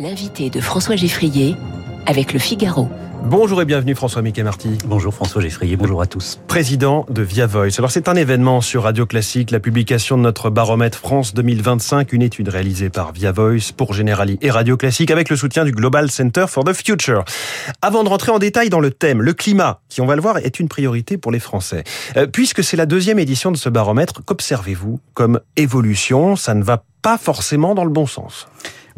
L'invité de François Geffrier avec le Figaro. Bonjour et bienvenue François Mickey Marty. Bonjour François Geffrier, bonjour à tous. Président de Via Voice. Alors c'est un événement sur Radio Classique, la publication de notre baromètre France 2025, une étude réalisée par Via Voice pour Generali et Radio Classique avec le soutien du Global Center for the Future. Avant de rentrer en détail dans le thème, le climat, qui on va le voir est une priorité pour les Français. Euh, puisque c'est la deuxième édition de ce baromètre, qu'observez-vous comme évolution? Ça ne va pas forcément dans le bon sens.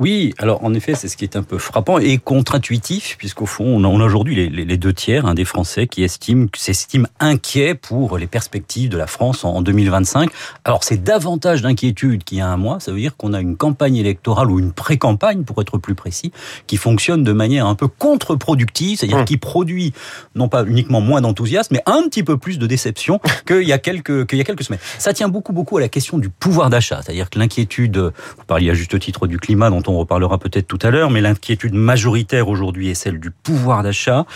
Oui, alors en effet, c'est ce qui est un peu frappant et contre-intuitif, puisqu'au fond, on a, aujourd'hui les, deux tiers hein, des Français qui estiment, s'estiment inquiets pour les perspectives de la France en, 2025. Alors c'est davantage d'inquiétude qu'il y a un mois, ça veut dire qu'on a une campagne électorale ou une pré-campagne, pour être plus précis, qui fonctionne de manière un peu contre-productive, c'est-à-dire hum. qui produit non pas uniquement moins d'enthousiasme, mais un petit peu plus de déception qu'il y a quelques qu'il y a quelques semaines. Ça tient beaucoup beaucoup à la question du pouvoir d'achat, c'est-à-dire que l'inquiétude, vous parliez à juste titre du climat dont on on reparlera peut-être tout à l'heure, mais l'inquiétude majoritaire aujourd'hui est celle du pouvoir d'achat.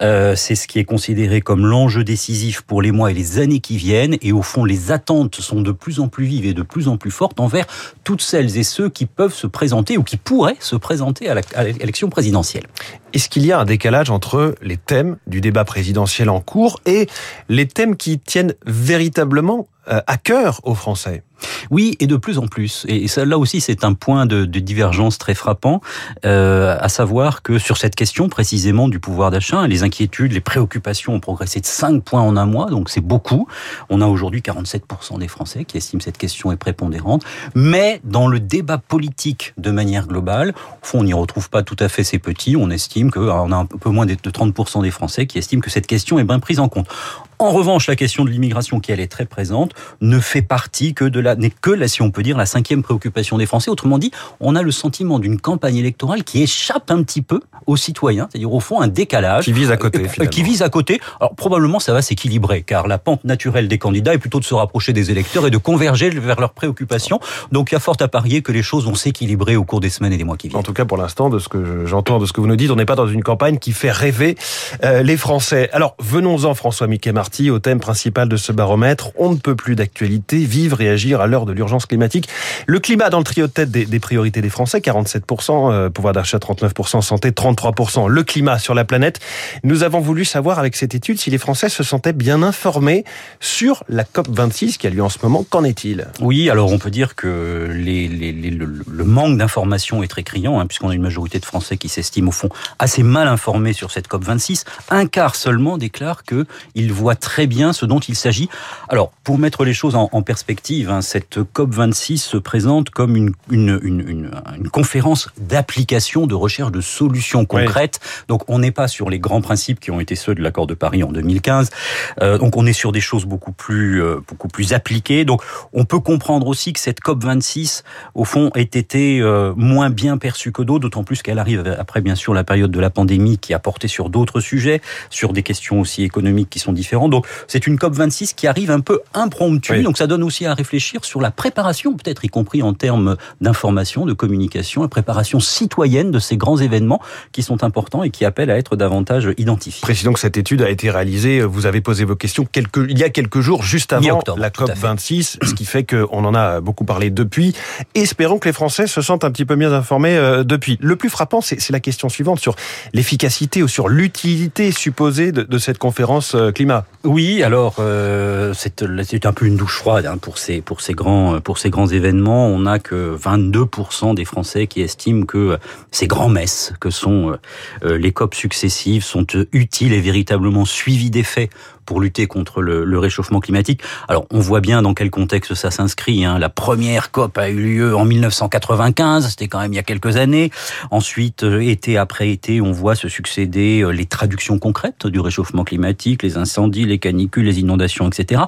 Euh, c'est ce qui est considéré comme l'enjeu décisif pour les mois et les années qui viennent. Et au fond, les attentes sont de plus en plus vives et de plus en plus fortes envers toutes celles et ceux qui peuvent se présenter ou qui pourraient se présenter à l'élection présidentielle. Est-ce qu'il y a un décalage entre les thèmes du débat présidentiel en cours et les thèmes qui tiennent véritablement euh, à cœur aux Français? Oui, et de plus en plus. Et ça, là aussi, c'est un point de, divergence très frappant, euh, à savoir que sur cette question précisément du pouvoir d'achat, les inquiétudes, les préoccupations ont progressé de 5 points en un mois, donc c'est beaucoup. On a aujourd'hui 47% des Français qui estiment cette question est prépondérante. Mais dans le débat politique de manière globale, au fond, on n'y retrouve pas tout à fait ces petits. On estime qu'on a un peu moins de 30% des Français qui estiment que cette question est bien prise en compte. En revanche, la question de l'immigration, qui elle est très présente, ne fait partie que de la, n'est que la, si on peut dire, la cinquième préoccupation des Français. Autrement dit, on a le sentiment d'une campagne électorale qui échappe un petit peu aux citoyens, c'est-à-dire au fond un décalage. Qui vise à côté, euh, finalement. Qui vise à côté. Alors probablement ça va s'équilibrer, car la pente naturelle des candidats est plutôt de se rapprocher des électeurs et de converger vers leurs préoccupations. Donc il y a fort à parier que les choses vont s'équilibrer au cours des semaines et des mois qui viennent. En tout cas, pour l'instant, de ce que j'entends, de ce que vous nous dites, on n'est pas dans une campagne qui fait rêver euh, les Français. Alors venons-en, François Mickey Marty, au thème principal de ce baromètre. On ne peut plus d'actualité, vivre et agir à l'heure de l'urgence climatique. Le climat dans le trio de tête des, priorités des Français, 47%, euh, pouvoir d'achat 39%, santé 33%. Le climat sur la planète. Nous avons voulu savoir avec cette étude si les Français se sentaient bien informés sur la COP26 qui a lieu en ce moment. Qu'en est-il? Oui, alors on peut dire que les, le, manque d'information est très criant, hein, puisqu'on a une majorité de Français qui s'estiment au fond assez mal informés sur cette COP26. Un quart seulement déclare qu'ils voient très bien ce dont il s'agit. Alors, pour mettre les choses en, perspective, hein, cette COP26 se présente comme une, une, une, une conférence d'application, de recherche de solutions concrètes. Donc, on n'est pas sur les grands principes qui ont été ceux de l'accord de Paris en 2015. Euh, donc, on est sur des choses beaucoup plus, euh, beaucoup plus appliquées. Donc, on peut comprendre aussi que cette COP26, au fond, ait été euh, moins bien perçue que d'autres, d'autant plus qu'elle arrive après, bien sûr, la période de la pandémie qui a porté sur d'autres sujets, sur des questions aussi économiques qui sont différentes. Donc, c'est une COP26 qui arrive un peu impromptue, donc ça donne aussi à réfléchir sur la préparation, peut-être y compris en termes d'information, de communication, la préparation citoyenne de ces grands événements qui sont importants et qui appellent à être davantage identifiés. Précisons que cette étude a été réalisée, vous avez posé vos questions quelques, il y a quelques jours, juste avant la COP26, ce qui fait qu'on en a beaucoup parlé depuis. Espérons que les Français se sentent un petit peu mieux informés euh, depuis. Le plus frappant, c'est la question suivante sur l'efficacité ou sur l'utilité supposée de, de cette conférence euh, climat. Oui, alors euh, c'est un peu une douche froide hein, pour ces pour ces grands pour ces grands événements. On n'a que 22% des Français qui estiment que ces grands messes que sont euh, les COP successives sont utiles et véritablement suivies des faits pour lutter contre le, le, réchauffement climatique. Alors, on voit bien dans quel contexte ça s'inscrit. Hein. La première COP a eu lieu en 1995, c'était quand même il y a quelques années. Ensuite, euh, été après été, on voit se succéder euh, les traductions concrètes du réchauffement climatique, les incendies, les canicules, les inondations, etc.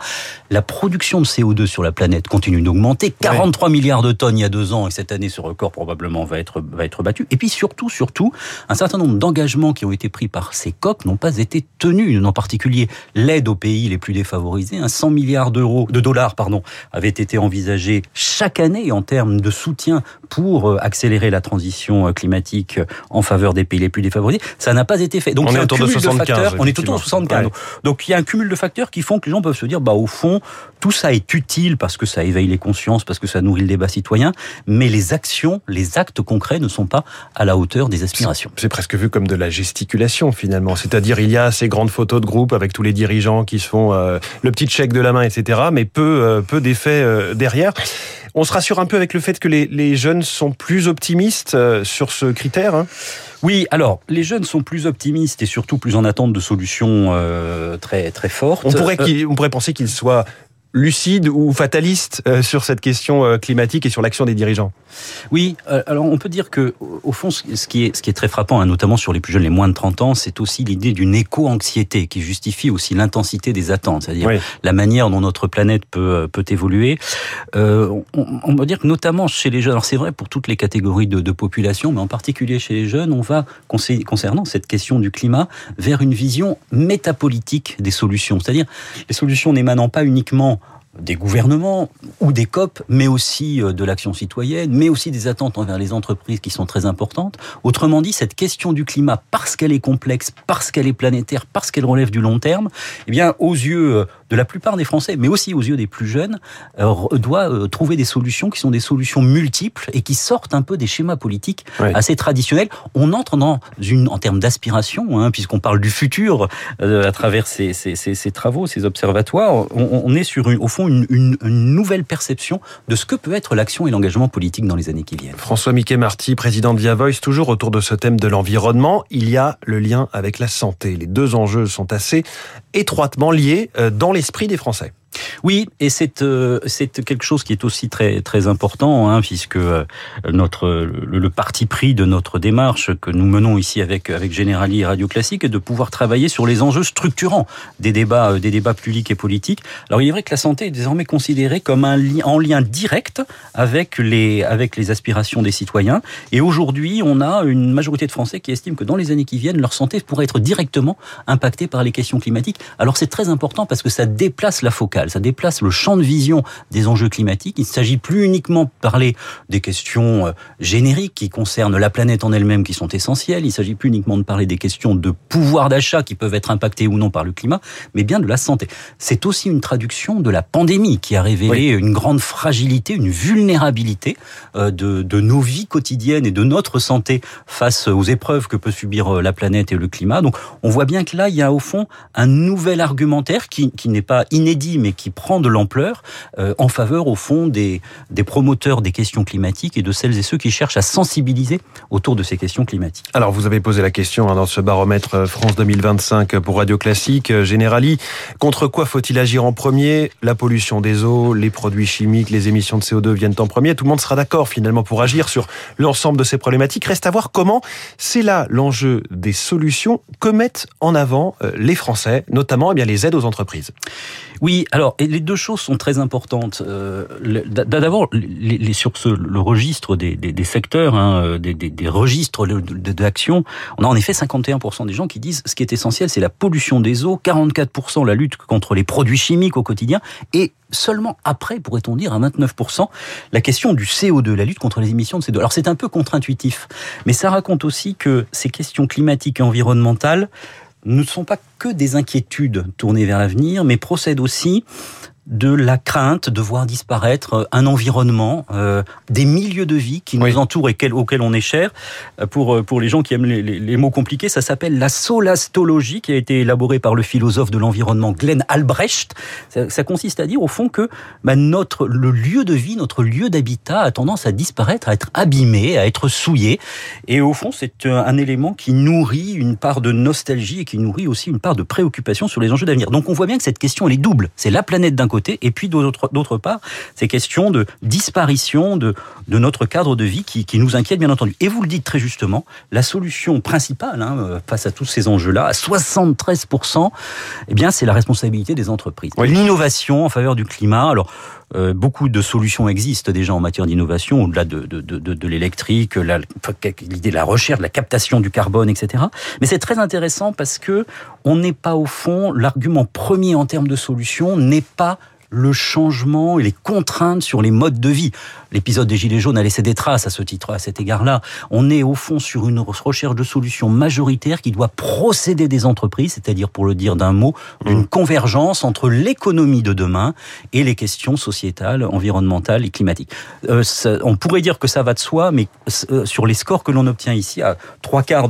La production de CO2 sur la planète continue d'augmenter. 43 milliards de tonnes il y a deux ans, et cette année, ce record probablement va être, va être battu. Et puis surtout, surtout, un certain nombre d'engagements qui ont été pris par ces COP n'ont pas été tenus, en particulier l'aide aux pays les plus défavorisés. Un 100 milliards d'euros, de dollars, pardon, avait été envisagé chaque année en termes de soutien pour euh, accélérer la transition euh, climatique euh, en faveur des pays les plus défavorisés. Ça n'a pas été fait. Donc on est autour de 75. on est autour de 75. Donc il y a un cumul de facteurs qui font que les gens peuvent se dire, bah au fond, tout ça est utile parce que ça éveille les consciences, parce que ça nourrit le débat citoyen, mais les actions, les actes concrets ne sont pas à la hauteur des aspirations. C'est presque vu comme de la gesticulation finalement, c'est-à-dire il y a ces grandes photos de groupe avec tous les dirigeants qui se font euh, le petit chèque de la main, etc., mais peu, euh, peu d'effets euh, derrière. On se rassure un peu avec le fait que les, les jeunes sont plus optimistes sur ce critère. Hein oui, alors les jeunes sont plus optimistes et surtout plus en attente de solutions euh, très très fortes. On pourrait, on pourrait penser qu'ils soient lucide ou fataliste euh, sur cette question euh, climatique et sur l'action des dirigeants? Oui, euh, alors on peut dire que au fond, ce qui est, ce qui est très frappant, hein, notamment sur les plus jeunes, les moins de 30 ans, c'est aussi l'idée d'une éco-anxiété qui justifie aussi l'intensité des attentes, c'est-à-dire la manière dont notre planète peut, peut évoluer. Euh, on, on peut dire que notamment chez les jeunes, alors c'est vrai pour toutes les catégories de, de population, mais en particulier chez les jeunes, on va, concernant cette question du climat, vers une vision métapolitique des solutions, c'est-à-dire les solutions n'émanant pas uniquement des gouvernements ou des COP, mais aussi euh, de l'action citoyenne, mais aussi des attentes envers les entreprises qui sont très importantes. Autrement dit, cette question du climat, parce qu'elle est complexe, parce qu'elle est planétaire, parce qu'elle relève du long terme, eh bien, aux yeux euh, de la plupart des Français, mais aussi aux yeux des plus jeunes, euh, doit euh, trouver des solutions qui sont des solutions multiples et qui sortent un peu des schémas politiques assez traditionnels. On entre dans une, en termes d'aspiration, hein, puisqu'on parle du futur euh, à travers ces, ces, ces, ces, travaux, ces observatoires, on, on est sur, une, au fond, une, une, une, nouvelle perception de ce que peut être l'action et l'engagement politique dans les années qui viennent. François Mickey Marty, président de Via Voice, toujours autour de ce thème de l'environnement, il y a le lien avec la santé. Les deux enjeux sont assez étroitement liés dans l'esprit des Français. Oui, et c'est euh, quelque chose qui est aussi très très important, hein, puisque euh, notre le, parti pris de notre démarche que nous menons ici avec avec Generali et Radio Classique est de pouvoir travailler sur les enjeux structurants des débats euh, des débats publics et politiques. Alors il est vrai que la santé est désormais considérée comme un en lien direct avec les avec les aspirations des citoyens, et aujourd'hui on a une majorité de Français qui estiment que dans les années qui viennent leur santé pourrait être directement impactée par les questions climatiques. Alors c'est très important parce que ça déplace la focale, ça déplace le champ de vision des enjeux climatiques. Il ne s'agit plus uniquement de parler des questions euh, génériques qui concernent la planète en elle-même qui sont essentielles. Il ne s'agit plus uniquement de parler des questions de pouvoir d'achat qui peuvent être impactées ou non par le climat, mais bien de la santé. C'est aussi une traduction de la pandémie qui a révélé oui. une grande fragilité, une vulnérabilité euh, de, de nos vies quotidiennes et de notre santé face aux épreuves que peut subir euh, la planète et le climat. Donc on voit bien que là, il y a au fond un nouvel argumentaire qui, qui n'est pas inédit, mais qui prend de l'ampleur euh, en faveur, au fond, des, des promoteurs des questions climatiques et de celles et ceux qui cherchent à sensibiliser autour de ces questions climatiques. Alors, vous avez posé la question hein, dans ce baromètre euh, France 2025 pour Radio Classique. Euh, Générali, contre quoi faut-il agir en premier? La pollution des eaux, les produits chimiques, les émissions de CO2 viennent en premier. Tout le monde sera d'accord finalement pour agir sur l'ensemble de ces problématiques. Reste à voir comment c'est là l'enjeu des solutions que mettent en avant les Français, notamment eh bien, les aides aux entreprises. Oui, alors les deux choses sont très importantes. Euh, D'abord, sur ce, le registre des, secteurs, hein, des, des, des, registres d'action, on a en effet 51% des gens qui disent ce qui est essentiel, c'est la pollution des eaux, 44% la lutte contre les produits chimiques au quotidien, et seulement après, pourrait-on dire, à 29%, la question du CO2, la lutte contre les émissions de CO2. Alors c'est un peu contre-intuitif, mais ça raconte aussi que ces questions climatiques et environnementales ne sont pas que des inquiétudes tournées vers l'avenir, mais procèdent aussi de la crainte de voir disparaître un environnement, euh, des milieux de vie qui nous oui. entourent et auxquels on est cher. Pour, pour les gens qui aiment les, les, les mots compliqués, ça s'appelle la solastologie qui a été élaborée par le philosophe de l'environnement Glenn Albrecht. Ça, ça, consiste à dire au fond que bah, notre, le lieu de vie, notre lieu d'habitat a tendance à disparaître, à être abîmé, à être souillé. Et au fond, c'est un, un élément qui nourrit une part de nostalgie et qui nourrit aussi une part de préoccupation sur les enjeux d'avenir. Donc on voit bien que cette question, elle est double. C'est la planète d'un côté, et puis d'autre part, ces questions de disparition de, de notre cadre de vie qui, qui, nous inquiète bien entendu. Et vous le dites très justement, la solution principale hein, face à tous ces enjeux-là, à 73%, eh bien c'est la responsabilité des entreprises. Oui. L'innovation en faveur du climat. Alors euh, beaucoup de solutions existent déjà en matière d'innovation, au-delà de, de, de, de l'électrique, l'idée de la recherche, de la captation du carbone, etc. Mais c'est très intéressant parce que on n'est pas au fond, l'argument premier en termes de solution n'est pas le changement et les contraintes sur les modes de vie. L'épisode des Gilets jaunes a laissé des traces à ce titre, à cet égard-là. On est au fond sur une recherche de solutions majoritaires qui doit procéder des entreprises, c'est-à-dire pour le dire d'un mot, d'une mmh. convergence entre l'économie de demain et les questions sociétales, environnementales et climatiques. Euh, on pourrait dire que ça va de soi, mais euh, sur les scores que l'on obtient ici, à trois quarts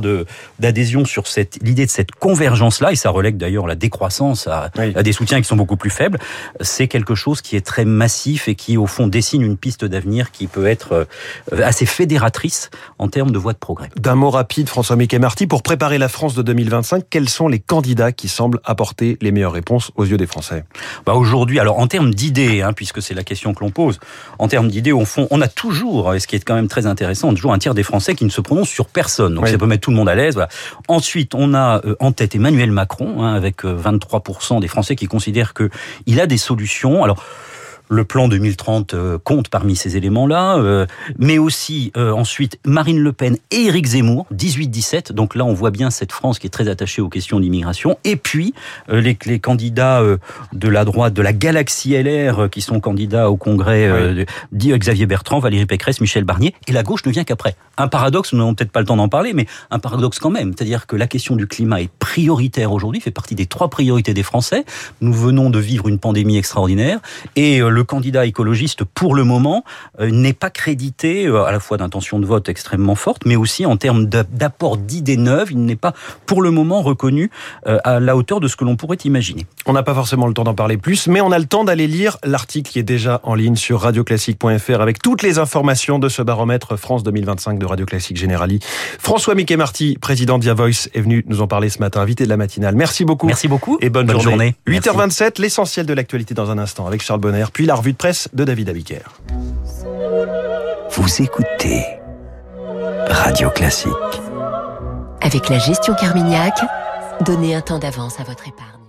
d'adhésion sur l'idée de cette convergence-là, et ça relègue d'ailleurs la décroissance à, à, des soutiens qui sont beaucoup plus faibles, c'est quelque chose qui est très massif et qui, au fond, dessine une piste d'avenir qui peut être euh, assez fédératrice en termes de voie de progrès. D'un mot rapide, François Mickey Marty, pour préparer la France de 2025, quels sont les candidats qui semblent apporter les meilleures réponses aux yeux des Français? Bah Aujourd'hui, alors en termes d'idées, hein, puisque c'est la question que l'on pose, en termes d'idées, au fond, on a toujours, et ce qui est quand même très intéressant, toujours un tiers des Français qui ne se prononcent sur personne. Donc ça peut mettre tout le monde à l'aise. Voilà. Ensuite, on a euh, en tête Emmanuel Macron, hein, avec 23% euh, des Français qui considèrent qu'il a des solutions. Alors, le plan 2030 euh, compte parmi ces éléments-là, euh, mais aussi euh, ensuite Marine Le Pen et Éric Zemmour, 18-17. Donc là, on voit bien cette France qui est très attachée aux questions d'immigration. Et puis les, les, candidats de la droite, de la galaxie LR, qui sont candidats au Congrès, dit Xavier Bertrand, Valérie Pécresse, Michel Barnier. Et la gauche ne vient qu'après. Un paradoxe, nous n'avons peut-être pas le temps d'en parler, mais un paradoxe quand même. C'est-à-dire que la question du climat est prioritaire aujourd'hui, fait partie des trois priorités des Français. Nous venons de vivre une pandémie extraordinaire et le candidat écologiste, pour le moment, euh, n'est pas crédité euh, à la fois d'intention de vote extrêmement forte, mais aussi en termes d'apport d'idées neuves. Il n'est pas, pour le moment, reconnu euh, à la hauteur de ce que l'on pourrait imaginer. On n'a pas forcément le temps d'en parler plus, mais on a le temps d'aller lire l'article qui est déjà en ligne sur radioclassique.fr avec toutes les informations de ce baromètre France 2025 de Radio Classique Générali. François Mickey Marty, président d'Ia Voice, est venu nous en parler ce matin, invité de la matinale. Merci beaucoup. Merci beaucoup. Et bonne, journée. 8h27, l'essentiel de l'actualité dans un instant avec Charles Bonner, puis la revue de presse de David Abiker. Vous écoutez Radio Classique. Avec la gestion Carmignac, donnez un temps d'avance à votre épargne.